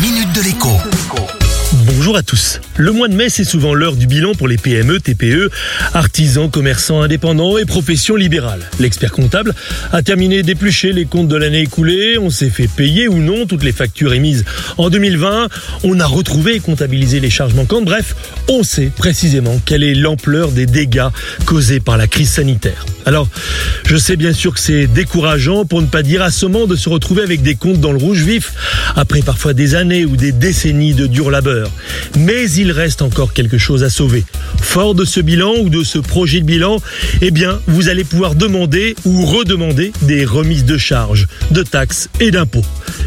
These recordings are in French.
minute de l'écho. Bonjour à tous. Le mois de mai, c'est souvent l'heure du bilan pour les PME, TPE, artisans, commerçants indépendants et professions libérales. L'expert comptable a terminé d'éplucher les comptes de l'année écoulée. On s'est fait payer ou non toutes les factures émises en 2020. On a retrouvé et comptabilisé les charges manquantes. Bref, on sait précisément quelle est l'ampleur des dégâts causés par la crise sanitaire. Alors, je sais bien sûr que c'est décourageant, pour ne pas dire assommant, de se retrouver avec des comptes dans le rouge vif, après parfois des années ou des décennies de dur labeur. Mais il reste encore quelque chose à sauver. Fort de ce bilan ou de ce projet de bilan, eh vous allez pouvoir demander ou redemander des remises de charges, de taxes et d'impôts.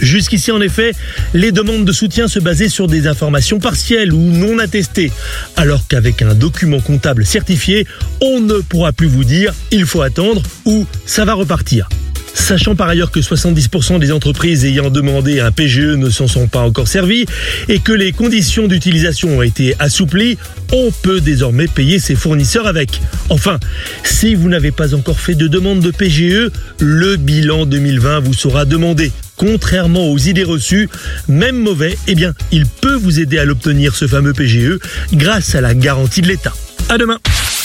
Jusqu'ici, en effet, les demandes de soutien se basaient sur des informations partielles ou non attestées, alors qu'avec un document comptable certifié, on ne pourra plus vous dire il faut attendre ou ça va repartir. Sachant par ailleurs que 70% des entreprises ayant demandé un PGE ne s'en sont pas encore servies et que les conditions d'utilisation ont été assouplies, on peut désormais payer ses fournisseurs avec. Enfin, si vous n'avez pas encore fait de demande de PGE, le bilan 2020 vous sera demandé. Contrairement aux idées reçues, même mauvais, eh bien, il peut vous aider à l'obtenir ce fameux PGE grâce à la garantie de l'État. À demain.